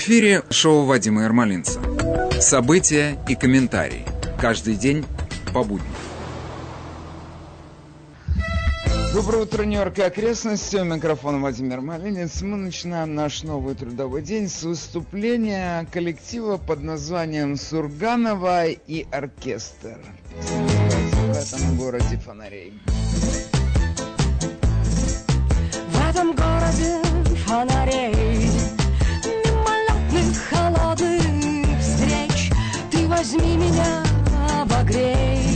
В эфире шоу Вадима Ермолинца. События и комментарии. Каждый день по будням. Доброе утро, Нью-Йорк и окрестности. У микрофона Владимир Малинец. Мы начинаем наш новый трудовой день с выступления коллектива под названием «Сурганова и оркестр» в этом городе фонарей. В этом городе фонарей возьми меня, обогрей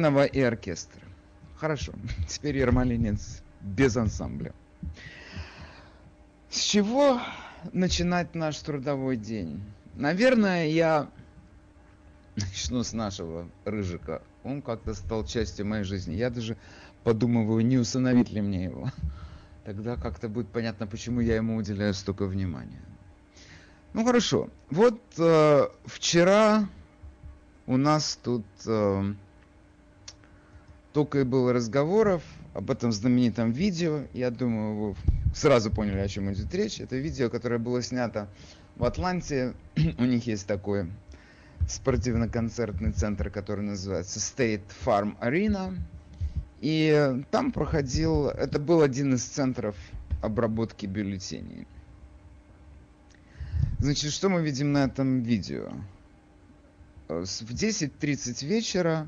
Сурганова и оркестр. Хорошо, теперь Ермолинец без ансамбля. С чего начинать наш трудовой день? Наверное, я начну с нашего Рыжика. Он как-то стал частью моей жизни. Я даже подумываю, не усыновить ли мне его. Тогда как-то будет понятно, почему я ему уделяю столько внимания. Ну хорошо. Вот э, вчера у нас тут э, только и было разговоров об этом знаменитом видео. Я думаю, вы сразу поняли, о чем идет речь. Это видео, которое было снято в Атланте. У них есть такой спортивно-концертный центр, который называется State Farm Arena. И там проходил, это был один из центров обработки бюллетеней. Значит, что мы видим на этом видео? Э, В 10.30 вечера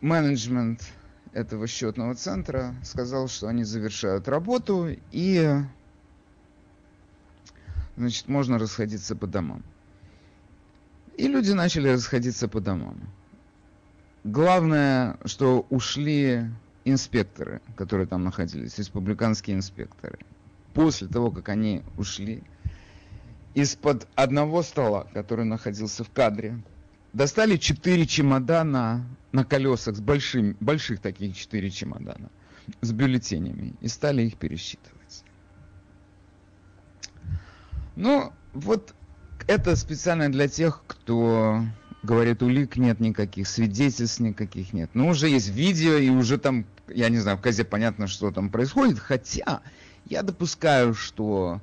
менеджмент этого счетного центра сказал, что они завершают работу и значит, можно расходиться по домам. И люди начали расходиться по домам. Главное, что ушли инспекторы, которые там находились, республиканские инспекторы. После того, как они ушли, из-под одного стола, который находился в кадре, достали четыре чемодана на колесах с большим, больших таких четыре чемодана с бюллетенями и стали их пересчитывать. Ну, вот это специально для тех, кто говорит, улик нет никаких, свидетельств никаких нет. Но уже есть видео, и уже там, я не знаю, в козе понятно, что там происходит. Хотя я допускаю, что,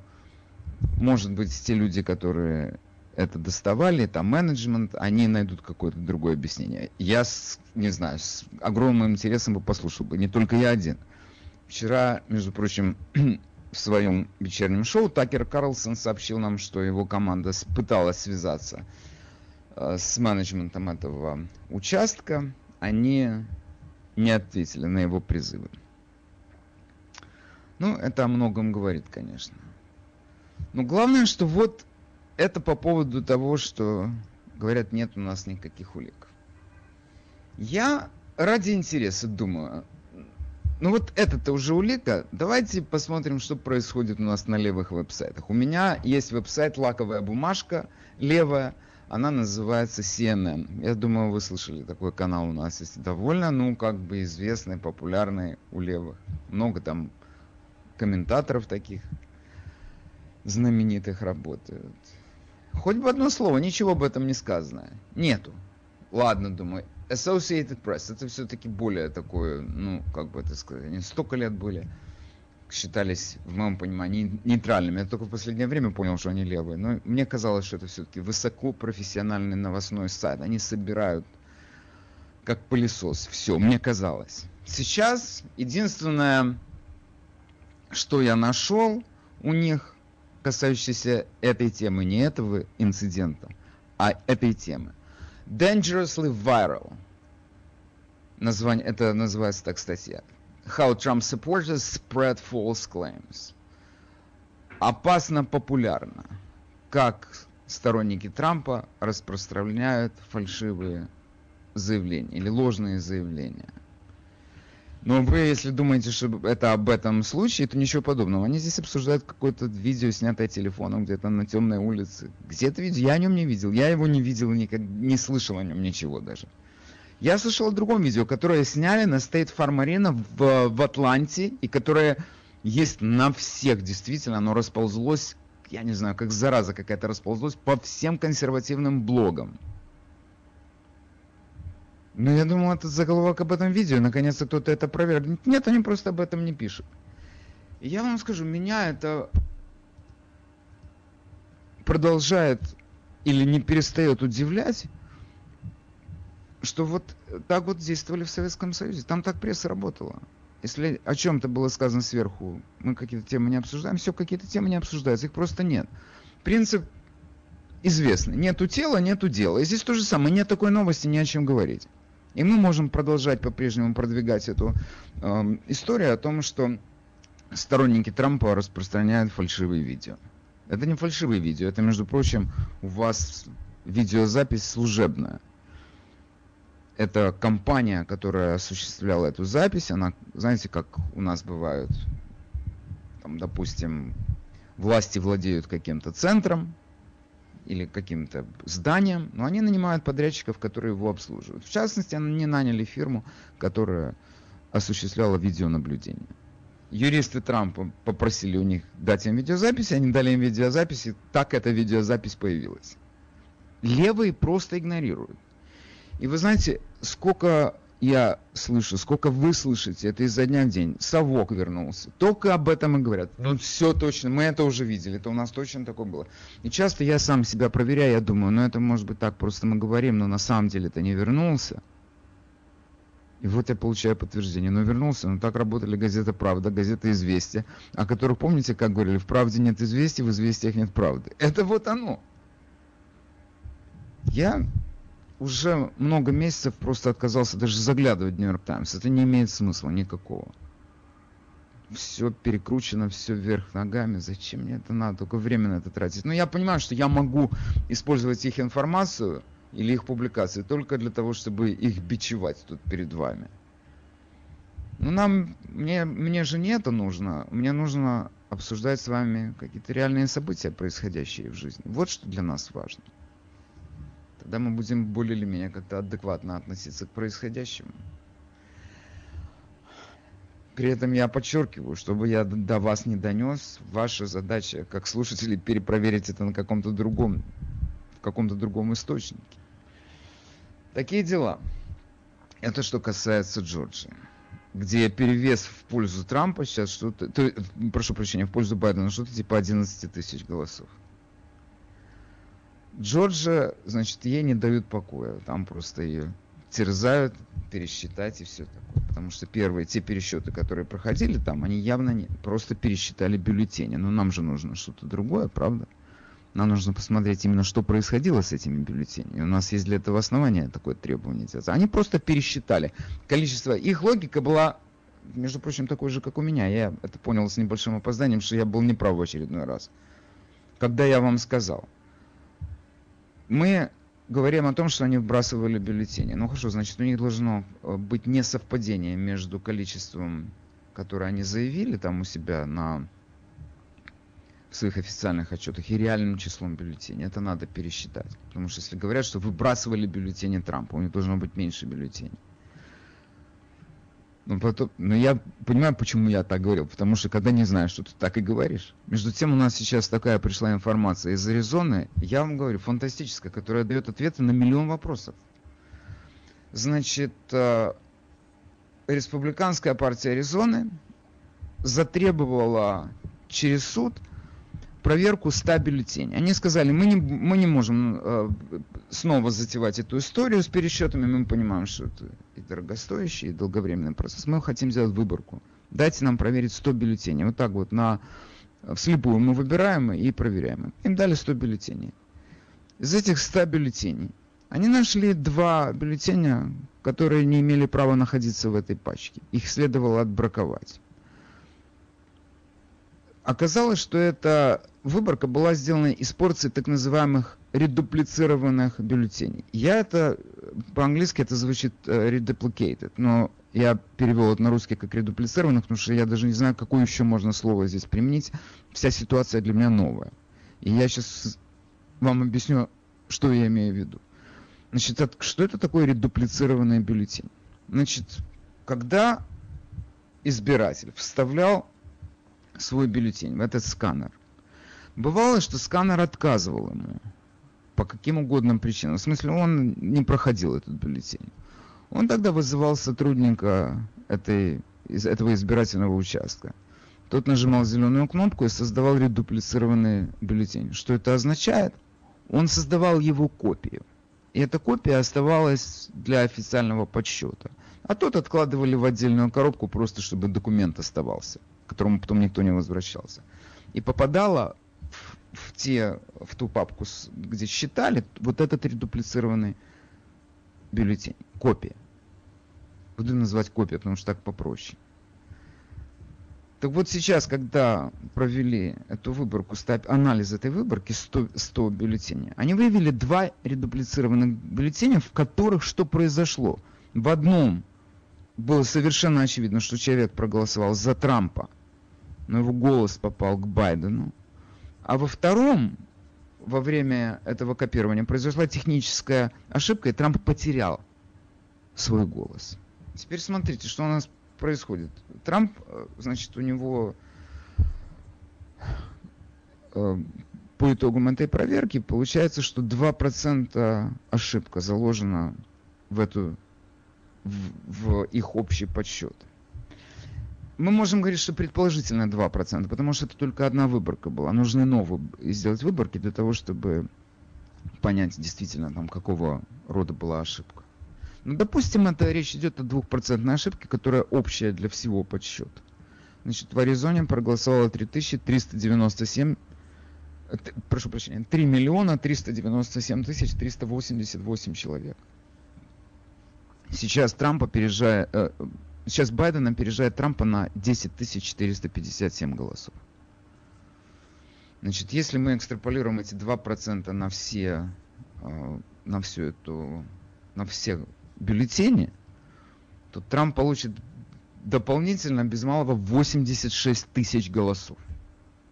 может быть, те люди, которые это доставали, там менеджмент, они найдут какое-то другое объяснение. Я, с, не знаю, с огромным интересом бы послушал бы, не только я один. Вчера, между прочим, в своем вечернем шоу Такер Карлсон сообщил нам, что его команда пыталась связаться э, с менеджментом этого участка. Они не ответили на его призывы. Ну, это о многом говорит, конечно. Но главное, что вот это по поводу того, что говорят, нет у нас никаких улик. Я ради интереса думаю, ну вот это-то уже улика. Давайте посмотрим, что происходит у нас на левых веб-сайтах. У меня есть веб-сайт «Лаковая бумажка», левая, она называется CNN. Я думаю, вы слышали, такой канал у нас есть довольно, ну, как бы известный, популярный у левых. Много там комментаторов таких знаменитых работают. Хоть бы одно слово, ничего об этом не сказано. Нету. Ладно, думаю, Associated Press, это все-таки более такое, ну, как бы это сказать, они столько лет были, считались, в моем понимании, нейтральными. Я только в последнее время понял, что они левые. Но мне казалось, что это все-таки высокопрофессиональный новостной сайт. Они собирают как пылесос. Все, мне казалось. Сейчас единственное, что я нашел у них, касающееся этой темы, не этого инцидента, а этой темы – Dangerously Viral. Название, это называется так статья. How Trump supporters spread false claims. Опасно популярно. Как сторонники Трампа распространяют фальшивые заявления или ложные заявления. Но вы, если думаете, что это об этом случае, то ничего подобного. Они здесь обсуждают какое-то видео, снятое телефоном где-то на темной улице. Где это видео? Я о нем не видел. Я его не видел, никак, не слышал о нем ничего даже. Я слышал о другом видео, которое сняли на State Farm Arena в, в Атланте, и которое есть на всех, действительно, оно расползлось, я не знаю, как зараза какая-то расползлось по всем консервативным блогам. Ну, я думал, это заголовок об этом видео, наконец-то кто-то это проверил. Нет, они просто об этом не пишут. Я вам скажу, меня это продолжает или не перестает удивлять, что вот так вот действовали в Советском Союзе. Там так пресса работала. Если о чем-то было сказано сверху, мы какие-то темы не обсуждаем, все, какие-то темы не обсуждаются, их просто нет. Принцип известный. Нету тела, нету дела. И здесь то же самое. Нет такой новости, ни о чем говорить. И мы можем продолжать по-прежнему продвигать эту э, историю о том, что сторонники Трампа распространяют фальшивые видео. Это не фальшивые видео, это, между прочим, у вас видеозапись служебная. Это компания, которая осуществляла эту запись, она, знаете, как у нас бывают, там, допустим, власти владеют каким-то центром, или каким-то зданием, но они нанимают подрядчиков, которые его обслуживают. В частности, они наняли фирму, которая осуществляла видеонаблюдение. Юристы Трампа попросили у них дать им видеозапись, они дали им видеозапись, и так эта видеозапись появилась. Левые просто игнорируют. И вы знаете, сколько я слышу, сколько вы слышите, это изо дня в день. Совок вернулся. Только об этом и говорят. Ну, все точно, мы это уже видели, это у нас точно такое было. И часто я сам себя проверяю, я думаю, ну это может быть так, просто мы говорим, но на самом деле это не вернулся. И вот я получаю подтверждение. Ну, вернулся. Ну, так работали газета «Правда», газета «Известия», о которых, помните, как говорили, в «Правде» нет известий, в «Известиях» нет правды. Это вот оно. Я уже много месяцев просто отказался даже заглядывать в Нью-Йорк Таймс. Это не имеет смысла никакого. Все перекручено, все вверх ногами. Зачем мне это надо? Только время на это тратить. Но я понимаю, что я могу использовать их информацию или их публикации только для того, чтобы их бичевать тут перед вами. Ну, нам, мне, мне же не это нужно. Мне нужно обсуждать с вами какие-то реальные события, происходящие в жизни. Вот что для нас важно. Тогда мы будем более или менее как-то адекватно относиться к происходящему. При этом я подчеркиваю, чтобы я до вас не донес, ваша задача, как слушатели, перепроверить это на каком-то другом, в каком-то другом источнике. Такие дела. Это что касается Джорджии где перевес в пользу Трампа сейчас что-то, прошу прощения, в пользу Байдена что-то типа 11 тысяч голосов. Джорджа, значит, ей не дают покоя. Там просто ее терзают, пересчитать и все такое. Потому что первые, те пересчеты, которые проходили там, они явно не, просто пересчитали бюллетени. Но нам же нужно что-то другое, правда? Нам нужно посмотреть именно, что происходило с этими бюллетенями. У нас есть для этого основания такое требование. Они просто пересчитали количество. Их логика была, между прочим, такой же, как у меня. Я это понял с небольшим опозданием, что я был неправ в очередной раз. Когда я вам сказал, мы говорим о том, что они вбрасывали бюллетени. Ну хорошо, значит, у них должно э, быть несовпадение между количеством, которое они заявили там у себя на в своих официальных отчетах и реальным числом бюллетеней. Это надо пересчитать. Потому что если говорят, что выбрасывали бюллетени Трампа, у них должно быть меньше бюллетеней. Ну, потом, но я понимаю, почему я так говорил. Потому что когда не знаешь, что ты так и говоришь. Между тем, у нас сейчас такая пришла информация из Аризоны, я вам говорю, фантастическая, которая дает ответы на миллион вопросов. Значит, э, республиканская партия Аризоны затребовала через суд проверку 100 бюллетеней. Они сказали, мы не, мы не можем э, снова затевать эту историю с пересчетами, мы понимаем, что это и дорогостоящий, и долговременный процесс. Мы хотим сделать выборку. Дайте нам проверить 100 бюллетеней. Вот так вот на вслепую мы выбираем и проверяем. Им дали 100 бюллетеней. Из этих 100 бюллетеней они нашли два бюллетеня, которые не имели права находиться в этой пачке. Их следовало отбраковать. Оказалось, что эта выборка была сделана из порции так называемых редуплицированных бюллетеней. Я это, по-английски это звучит uh, reduplicated, но я перевел это на русский как редуплицированных, потому что я даже не знаю, какое еще можно слово здесь применить. Вся ситуация для меня новая. И я сейчас вам объясню, что я имею в виду. Значит, что это такое редуплицированный бюллетень? Значит, когда избиратель вставлял свой бюллетень в этот сканер. Бывало, что сканер отказывал ему по каким угодно причинам. В смысле, он не проходил этот бюллетень. Он тогда вызывал сотрудника этой, из этого избирательного участка. Тот нажимал зеленую кнопку и создавал редуплицированный бюллетень. Что это означает? Он создавал его копию. И эта копия оставалась для официального подсчета. А тот откладывали в отдельную коробку, просто чтобы документ оставался к которому потом никто не возвращался. И попадала в, те, в ту папку, где считали, вот этот редуплицированный бюллетень, копия. Буду называть копия, потому что так попроще. Так вот сейчас, когда провели эту выборку, анализ этой выборки, 100, 100 бюллетеней, они выявили два редуплицированных бюллетеня, в которых что произошло? В одном было совершенно очевидно, что человек проголосовал за Трампа, но его голос попал к Байдену. А во втором, во время этого копирования, произошла техническая ошибка, и Трамп потерял свой голос. Теперь смотрите, что у нас происходит. Трамп, э, значит, у него э, по итогам этой проверки получается, что 2% ошибка заложена в эту в, в их общий подсчет. Мы можем говорить, что предположительно 2%, потому что это только одна выборка была. Нужны новые сделать выборки для того, чтобы понять действительно, там, какого рода была ошибка. Ну, допустим, это речь идет о двухпроцентной ошибке, которая общая для всего подсчета. Значит, в Аризоне проголосовало 3397, прошу прощения, 3 миллиона 397 тысяч 388 человек. Сейчас Трамп опережает, э, сейчас Байден опережает Трампа на 10 457 голосов. Значит, если мы экстраполируем эти 2% на все, э, на всю эту, на все бюллетени, то Трамп получит дополнительно без малого 86 тысяч голосов.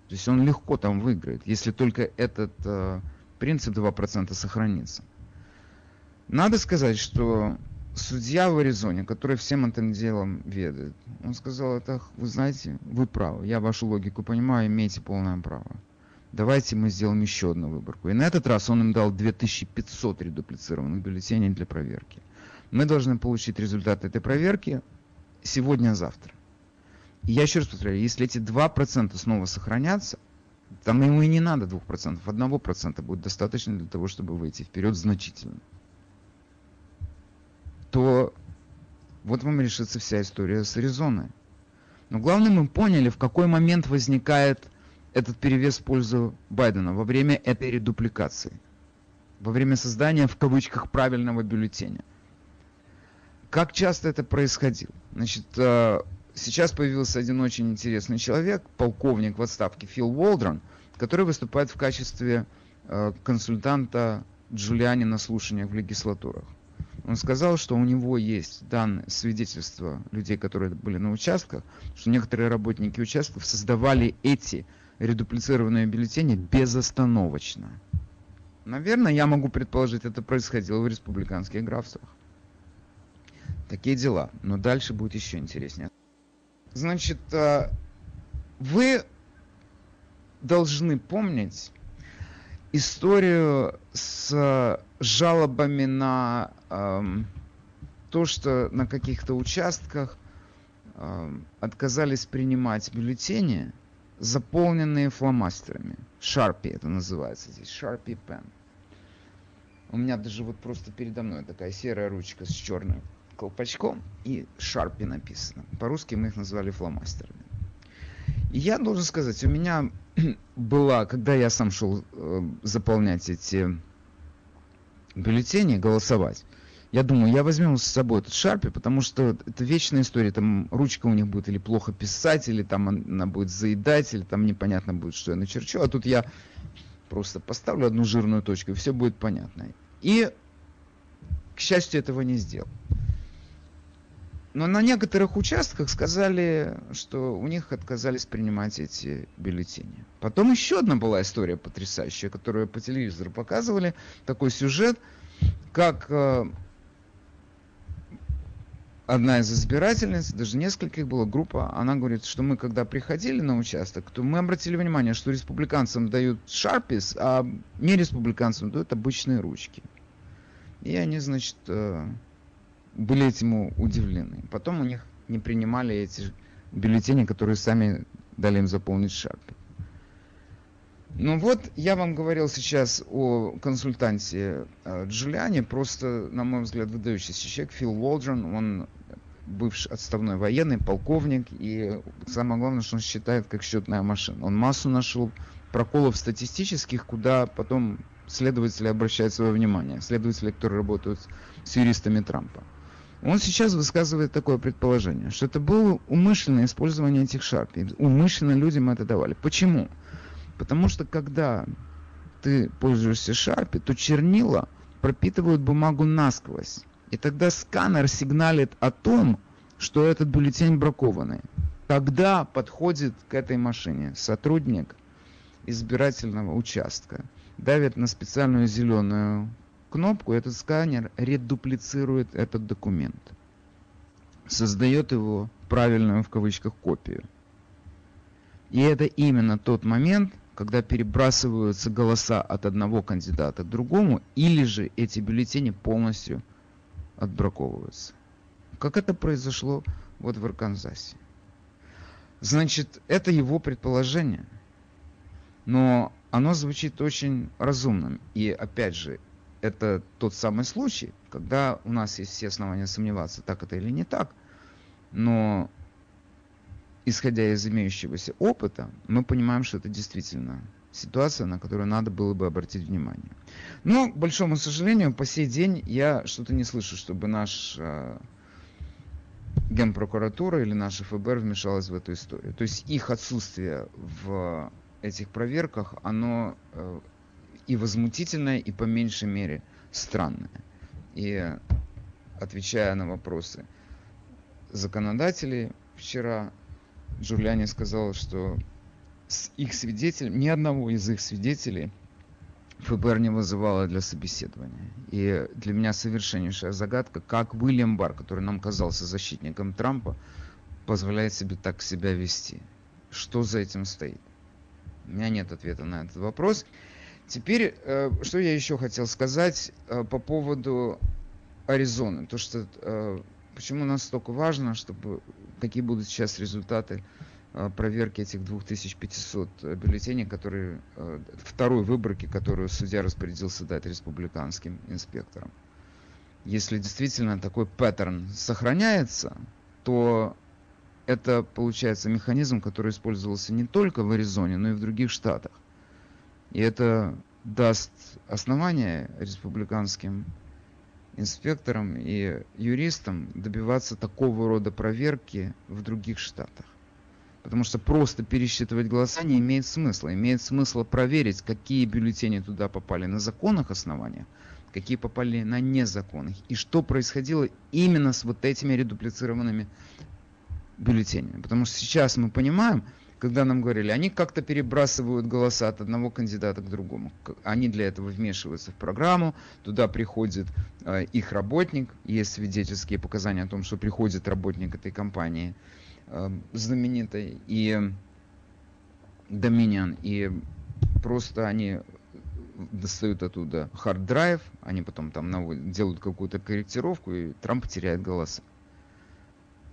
То есть он легко там выиграет, если только этот э, принцип 2% сохранится. Надо сказать, что судья в Аризоне, который всем этим делом ведает, он сказал, это, вы знаете, вы правы, я вашу логику понимаю, имеете полное право. Давайте мы сделаем еще одну выборку. И на этот раз он им дал 2500 редуплицированных бюллетеней для проверки. Мы должны получить результаты этой проверки сегодня-завтра. И я еще раз повторяю, если эти 2% снова сохранятся, там ему и не надо 2%, 1% будет достаточно для того, чтобы выйти вперед значительно то вот вам решится вся история с Аризоной. Но главное, мы поняли, в какой момент возникает этот перевес в пользу Байдена во время этой редупликации, во время создания в кавычках правильного бюллетеня. Как часто это происходило? Значит, э, сейчас появился один очень интересный человек, полковник в отставке Фил Уолдрон, который выступает в качестве э, консультанта Джулиани на слушаниях в легислатурах. Он сказал, что у него есть данные, свидетельства людей, которые были на участках, что некоторые работники участков создавали эти редуплицированные бюллетени безостановочно. Наверное, я могу предположить, это происходило в республиканских графствах. Такие дела. Но дальше будет еще интереснее. Значит, а, вы должны помнить историю с жалобами на то, что на каких-то участках отказались принимать бюллетени, заполненные фломастерами. Sharpie это называется здесь, Pen. У меня даже вот просто передо мной такая серая ручка с черным колпачком и Sharpie написано. По-русски мы их назвали фломастерами. И я должен сказать, у меня была, когда я сам шел э, заполнять эти бюллетени, голосовать, я думаю, я возьму с собой этот шарпи, потому что это вечная история. Там ручка у них будет или плохо писать, или там она будет заедать, или там непонятно будет, что я начерчу. А тут я просто поставлю одну жирную точку, и все будет понятно. И, к счастью, этого не сделал. Но на некоторых участках сказали, что у них отказались принимать эти бюллетени. Потом еще одна была история потрясающая, которую по телевизору показывали. Такой сюжет, как э, одна из избирательниц, даже нескольких была группа, она говорит, что мы когда приходили на участок, то мы обратили внимание, что республиканцам дают шарпис, а не республиканцам дают обычные ручки. И они, значит, э, были этим удивлены. Потом у них не принимали эти бюллетени, которые сами дали им заполнить шарпи. Ну вот, я вам говорил сейчас о консультанте э, Джулиане, просто, на мой взгляд, выдающийся человек, Фил Уолджен, он бывший отставной военный, полковник, и самое главное, что он считает как счетная машина. Он массу нашел проколов статистических, куда потом следователи обращают свое внимание, следователи, которые работают с юристами Трампа. Он сейчас высказывает такое предположение, что это было умышленное использование этих шарпий. Умышленно людям это давали. Почему? Потому что когда ты пользуешься шарпи, то чернила пропитывают бумагу насквозь. И тогда сканер сигналит о том, что этот бюллетень бракованный. Когда подходит к этой машине сотрудник избирательного участка, давит на специальную зеленую кнопку, этот сканер редуплицирует этот документ. Создает его правильную в кавычках копию. И это именно тот момент, когда перебрасываются голоса от одного кандидата к другому, или же эти бюллетени полностью отбраковываются. Как это произошло вот в Арканзасе. Значит, это его предположение. Но оно звучит очень разумным. И опять же, это тот самый случай, когда у нас есть все основания сомневаться, так это или не так. Но исходя из имеющегося опыта, мы понимаем, что это действительно ситуация, на которую надо было бы обратить внимание. Но, к большому сожалению, по сей день я что-то не слышу, чтобы наш э, Генпрокуратура или наша ФБР вмешалась в эту историю. То есть их отсутствие в этих проверках, оно э, и возмутительное, и по меньшей мере странное. И отвечая на вопросы законодателей, вчера Джулиани сказал, что с их свидетелем, ни одного из их свидетелей ФБР не вызывало для собеседования. И для меня совершеннейшая загадка, как Уильям Бар, который нам казался защитником Трампа, позволяет себе так себя вести. Что за этим стоит? У меня нет ответа на этот вопрос. Теперь, э, что я еще хотел сказать э, по поводу Аризоны. То, что э, почему настолько важно, чтобы какие будут сейчас результаты проверки этих 2500 бюллетеней, которые второй выборки, которую судья распорядился дать республиканским инспекторам. Если действительно такой паттерн сохраняется, то это получается механизм, который использовался не только в Аризоне, но и в других штатах. И это даст основание республиканским инспекторам и юристам добиваться такого рода проверки в других штатах. Потому что просто пересчитывать голоса не имеет смысла. Имеет смысл проверить, какие бюллетени туда попали на законных основаниях, какие попали на незаконных. И что происходило именно с вот этими редуплицированными бюллетенями. Потому что сейчас мы понимаем, когда нам говорили, они как-то перебрасывают голоса от одного кандидата к другому. Они для этого вмешиваются в программу, туда приходит э, их работник, есть свидетельские показания о том, что приходит работник этой компании э, знаменитой, и Dominion, и просто они достают оттуда hard drive, они потом там делают какую-то корректировку, и Трамп теряет голоса.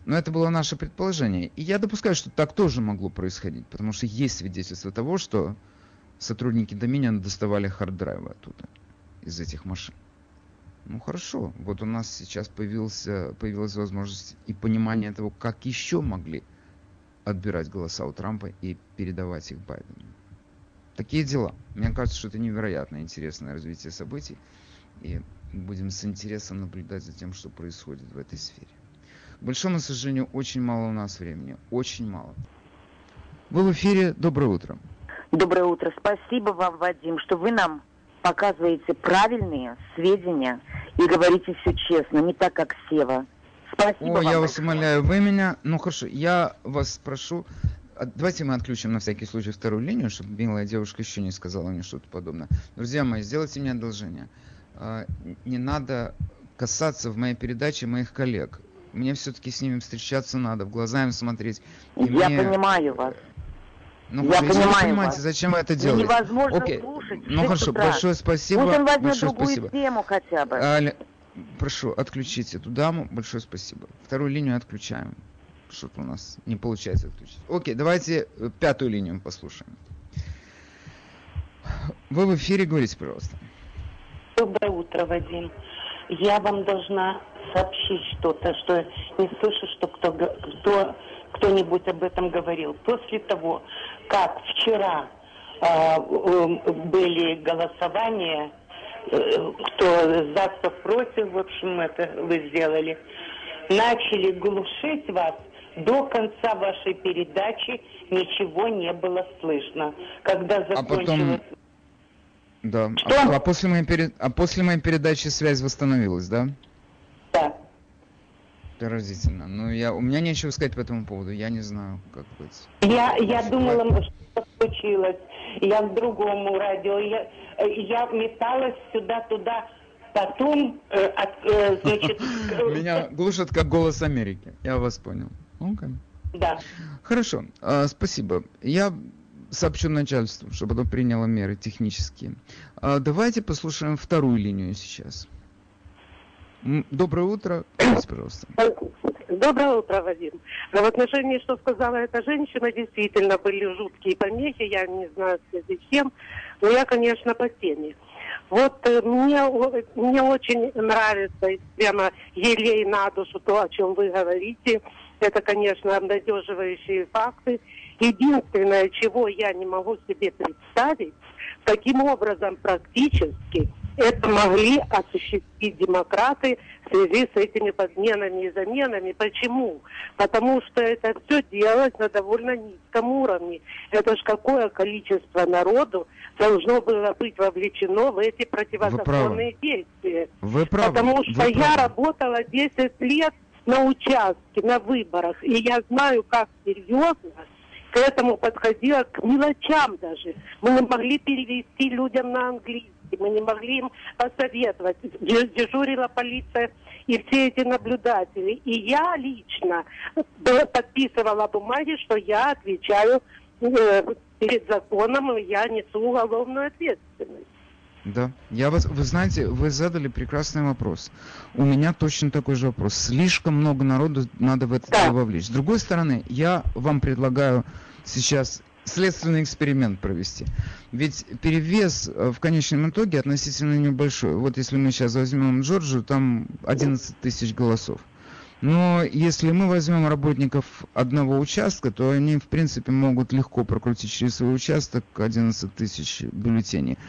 Но это было наше предположение. И я допускаю, что так тоже могло происходить, потому что есть свидетельство того, что сотрудники Dominion доставали hard drive ы оттуда, из этих машин. Ну хорошо, вот у нас сейчас появился, появилась возможность и понимание того, как еще могли отбирать голоса у Трампа и передавать их Байдену. Такие дела. Мне кажется, что это невероятно интересное развитие событий. И будем с интересом наблюдать за тем, что происходит в этой сфере. Большому сожалению, очень мало у нас времени. Очень мало. Вы в эфире. Доброе утро. Доброе утро. Спасибо вам, Вадим, что вы нам показываете правильные сведения и говорите все честно, не так, как Сева. Спасибо О, вам я вас умоляю, вы меня... Ну хорошо, я вас прошу, а, давайте мы отключим на всякий случай вторую линию, чтобы милая девушка еще не сказала мне что-то подобное. Друзья мои, сделайте мне одолжение. А, не надо касаться в моей передаче моих коллег мне все-таки с ними встречаться надо, в глаза им смотреть. И Я мне... понимаю вас. Ну, я хорошо, понимаю понимаете, вас. зачем вы это делаете? Невозможно Окей. слушать. Ну хорошо, утра. большое спасибо. Пусть он возьмет большое другую спасибо. тему хотя бы. Аля, прошу, отключите эту даму. Большое спасибо. Вторую линию отключаем. Что-то у нас не получается отключить. Окей, давайте э, пятую линию послушаем. Вы в эфире, говорите, пожалуйста. Доброе утро, Вадим. Я вам должна сообщить что-то, что не слышу, что кто, кто, кто-нибудь об этом говорил. После того, как вчера э, были голосования, э, кто за, кто против, в общем, это вы сделали, начали глушить вас, до конца вашей передачи ничего не было слышно. Когда закончилось... А потом... Да. А, а, после моей перед... а после моей передачи связь восстановилась? Да. Поразительно. Ну, я, у меня нечего сказать по этому поводу. Я не знаю, как быть. Я, я думала, что случилось. Я к другому радио. Я, я металась сюда-туда. Потом, э, от, э, значит... Меня глушат как голос Америки. Я вас понял. Okay. Да. Хорошо. А, спасибо. Я сообщу начальству, чтобы оно приняло меры технические. А, давайте послушаем вторую линию сейчас. Доброе утро. Пожалуйста. Доброе утро, Вадим. Но в отношении, что сказала эта женщина, действительно были жуткие помехи. Я не знаю, в связи с чем, но я, конечно, по теме. Вот э, мне, мне очень нравится, прямо елей на душу то, о чем вы говорите. Это, конечно, обнадеживающие факты. Единственное, чего я не могу себе представить, каким образом практически это могли осуществить демократы в связи с этими подменами и заменами. Почему? Потому что это все делать на довольно низком уровне. Это ж какое количество народу должно было быть вовлечено в эти противозаконные Вы действия. Вы правы. Потому что Вы я правы. работала 10 лет на участке, на выборах, и я знаю, как серьезно к этому подходила, к мелочам даже. Мы не могли перевести людям на английский, мы не могли им посоветовать. Дежурила полиция и все эти наблюдатели. И я лично подписывала бумаги, что я отвечаю э, перед законом, и я несу уголовную ответственность. Да, я вас, вы знаете, вы задали прекрасный вопрос. У меня точно такой же вопрос. Слишком много народу надо в это да. вовлечь. С другой стороны, я вам предлагаю сейчас следственный эксперимент провести. Ведь перевес э, в конечном итоге относительно небольшой. Вот если мы сейчас возьмем Джорджию, там 11 тысяч голосов. Но если мы возьмем работников одного участка, то они, в принципе, могут легко прокрутить через свой участок 11 тысяч бюллетеней.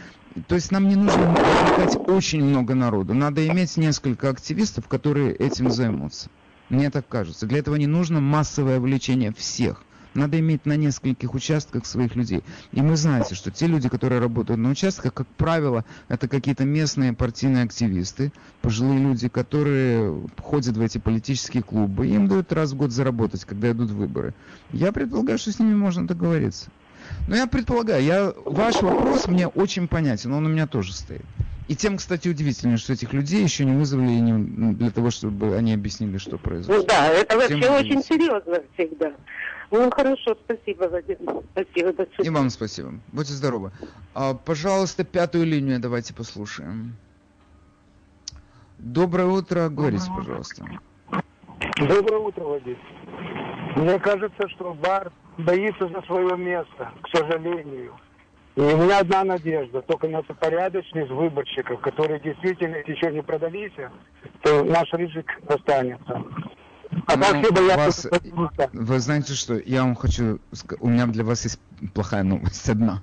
То есть нам не нужно привлекать очень много народу. Надо иметь несколько активистов, которые этим займутся. Мне так кажется. Для этого не нужно массовое вовлечение всех. Надо иметь на нескольких участках своих людей. И мы знаете, что те люди, которые работают на участках, как правило, это какие-то местные партийные активисты, пожилые люди, которые ходят в эти политические клубы. Им дают раз в год заработать, когда идут выборы. Я предполагаю, что с ними можно договориться. Но я предполагаю, я, ваш вопрос мне очень понятен, он у меня тоже стоит. И тем, кстати, удивительно, что этих людей еще не вызвали не, для того, чтобы они объяснили, что произошло. Ну да, это вообще Тем очень серьезно всегда. Ну хорошо, спасибо, Вадим. Спасибо большое. И вам спасибо. Будьте здоровы. А, пожалуйста, пятую линию давайте послушаем. Доброе утро. Говорите, пожалуйста. Доброе утро, Вадим. Мне кажется, что бар боится за свое место, к сожалению. И у меня одна надежда, только на порядочность выборщиков, которые действительно еще не продались, то наш рыжик останется. А Ну, так боятся вас- Вы знаете что? Я вам хочу... У меня для вас есть плохая новость одна.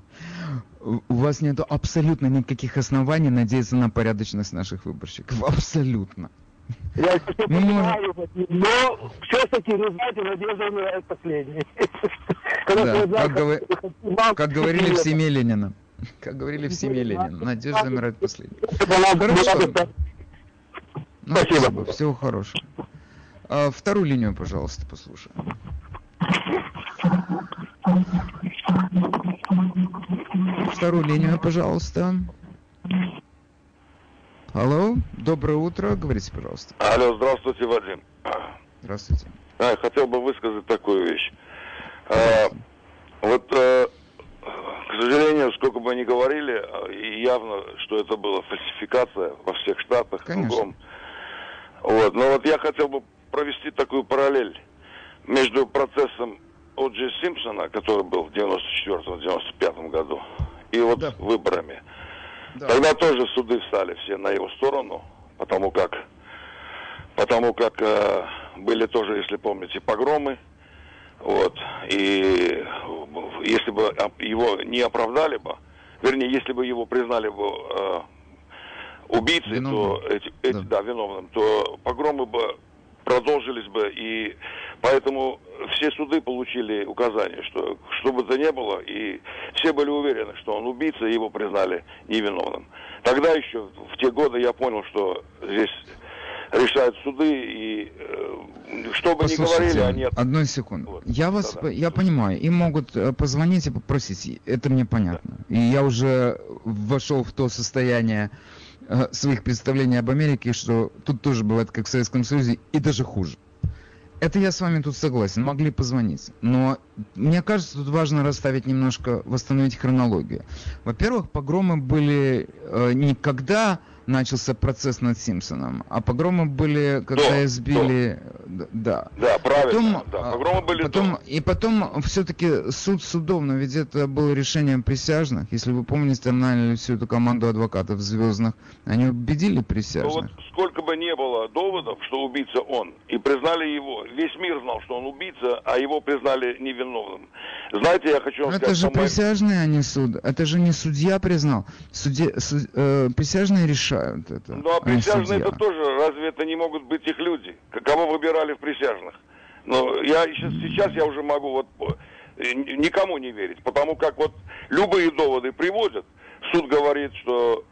У вас нет абсолютно никаких оснований надеяться на порядочность наших выборщиков. Абсолютно. Я всё Ну, понимаю, но все-таки, ну знаете, надежда умирает последней. Да, как говорили в семье Ленина. Как говорили в семье Ленина. Надежда умирает последней. Хорошо. Ну, Спасибо. Всего хорошего. А, вторую линию, пожалуйста, послушаем. Вторую линию, пожалуйста. Алло, доброе утро, говорите, пожалуйста. Алло, здравствуйте, Вадим. Здравствуйте. А, я хотел бы высказать такую вещь. А, вот, э, к сожалению, сколько бы ни говорили, а, и явно, что это была фальсификация во всех штатах, Конечно. Вот, но вот я хотел бы провести такую параллель между процессом О'Джи Симпсона, который был в 94-95 году, и вот Да. выборами. Да. Тогда тоже суды встали все на его сторону, потому как, потому как э, были тоже, если помните, погромы, вот, и если бы его не оправдали бы, вернее, если бы его признали бы э, убийцей, Виновным. то эти, эти- Да. да, виновным, то погромы бы продолжились бы, и поэтому все суды получили указание, что что бы то ни было, и все были уверены, что он убийца, и его признали невиновным. Тогда еще, в те годы, я понял, что здесь решают суды, и э, что бы ни говорили, они... одну секунду. Вот. Я вас, Да-да. по- я понимаю, им могут э, позвонить и попросить, это мне понятно. И я уже вошел в то состояние э, своих представлений об Америке, что тут тоже бывает, как в Советском Союзе, и даже хуже. Это я с вами тут согласен, могли позвонить. Но мне кажется, тут важно расставить немножко, восстановить хронологию. Во-первых, погромы были э, не когда начался процесс над Симпсоном, а погромы были, когда До, избили... д- Да. Да, правильно, Потом, да, а, погромы были потом, до. и потом все-таки суд судом, но ведь это было решением присяжных. Если вы помните, там наняли всю эту команду адвокатов звездных, они убедили Ну вот присяжных. сколько бы не было доводов, что убийца он, и признали его, весь мир знал, что он убийца, а его признали невиновным. Знаете, я хочу вам Но это сказать, же присяжные, а не суд. Это же не судья признал. Суде, су- э, присяжные решают это. Ну а присяжные это тоже, разве это не могут быть их люди? Кого выбирали в присяжных? Но я сейчас, сейчас я уже могу вот э, никому не верить, потому как вот любые доводы приводят, суд говорит, что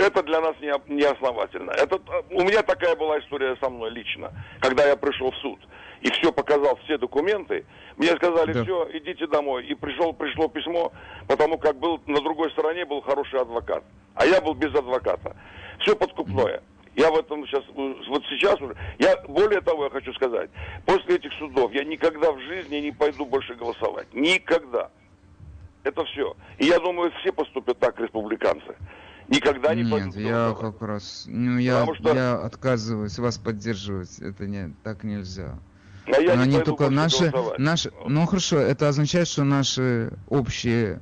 это для нас не, не основательно. Это, э, у меня такая была история со мной лично, когда я пришел в суд и все показал, все документы, мне сказали, Да. все, идите домой. И пришел, пришло письмо, потому как был на другой стороне был хороший адвокат, а я был без адвоката. Все подкупное. Я в этом сейчас, вот сейчас уже, я, более того, я хочу сказать, после этих судов я никогда в жизни не пойду больше голосовать. Никогда. Это все. И я думаю, все поступят так, республиканцы. Никогда не Нет, я как раз, ну я, Потому что- я отказываюсь вас поддерживать. Это не, так нельзя. А я Но не они только наши, голосовать. наши, ну хорошо, это означает, что наши общие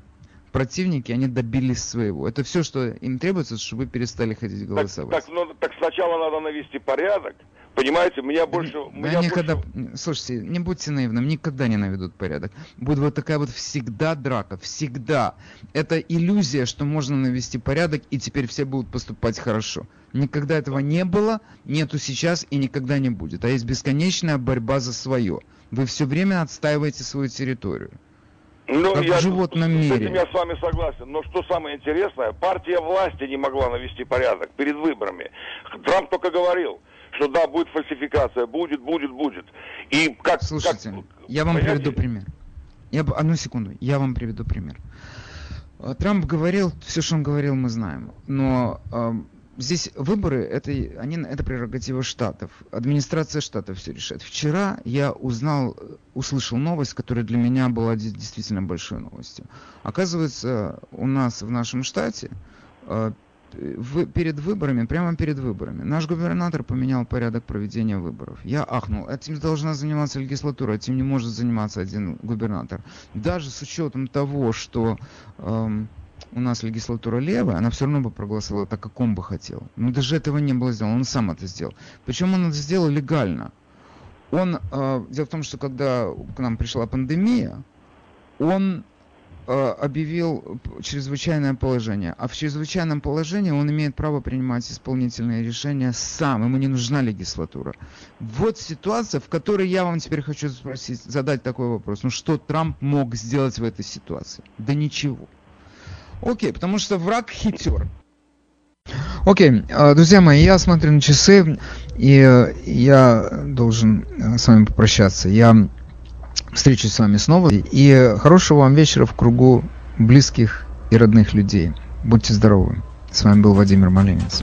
противники, они добились своего. Это все, что им требуется, чтобы вы перестали ходить Так, голосовать. так, ну, так сначала надо навести порядок, Понимаете, меня больше... Да меня никогда, больше- слушайте, не будьте наивным, никогда не наведут порядок. Будет вот такая вот всегда драка, всегда. Это иллюзия, что можно навести порядок, и теперь все будут поступать хорошо. Никогда этого не было, нету сейчас и никогда не будет. А есть бесконечная борьба за свое. Вы все время отстаиваете свою территорию. Ну, Как в животном С мире. этим я с вами согласен. Но что самое интересное, партия власти не могла навести порядок перед выборами. Трамп только говорил, что да, будет фальсификация, будет, будет, будет. И как... Слушайте, как- я вам понимаете? приведу пример. Я, одну секунду, я вам приведу пример. Э, Трамп говорил, все, что он говорил, мы знаем. Но эм, здесь выборы, это, они, это прерогатива штатов. Администрация штатов все решает. Вчера я узнал, э, услышал новость, которая для меня была де- действительно большой новостью. Оказывается, у нас в нашем штате э, перед выборами, прямо перед выборами, наш губернатор поменял порядок проведения выборов. Я ахнул. Этим должна заниматься легислатура, этим не может заниматься один губернатор. Даже с учетом того, что эм, у нас легислатура левая, она все равно бы проголосовала так, как он бы хотел. Но даже этого не было сделано, он сам это сделал. Причем он это сделал легально. Он, э, дело в том, что когда к нам пришла пандемия, он э, объявил чрезвычайное положение. А в чрезвычайном положении он имеет право принимать исполнительные решения сам. Ему не нужна легислатура. Вот ситуация, в которой я вам теперь хочу спросить, задать такой вопрос. Ну что Трамп мог сделать в этой ситуации? Да ничего. Окей, потому что враг хитер. Окей, э, друзья мои, я смотрю на часы, и э, я должен э, с вами попрощаться. Я встречусь с вами снова. И хорошего вам вечера в кругу близких и родных людей. Будьте здоровы. С вами был Владимир Малинец.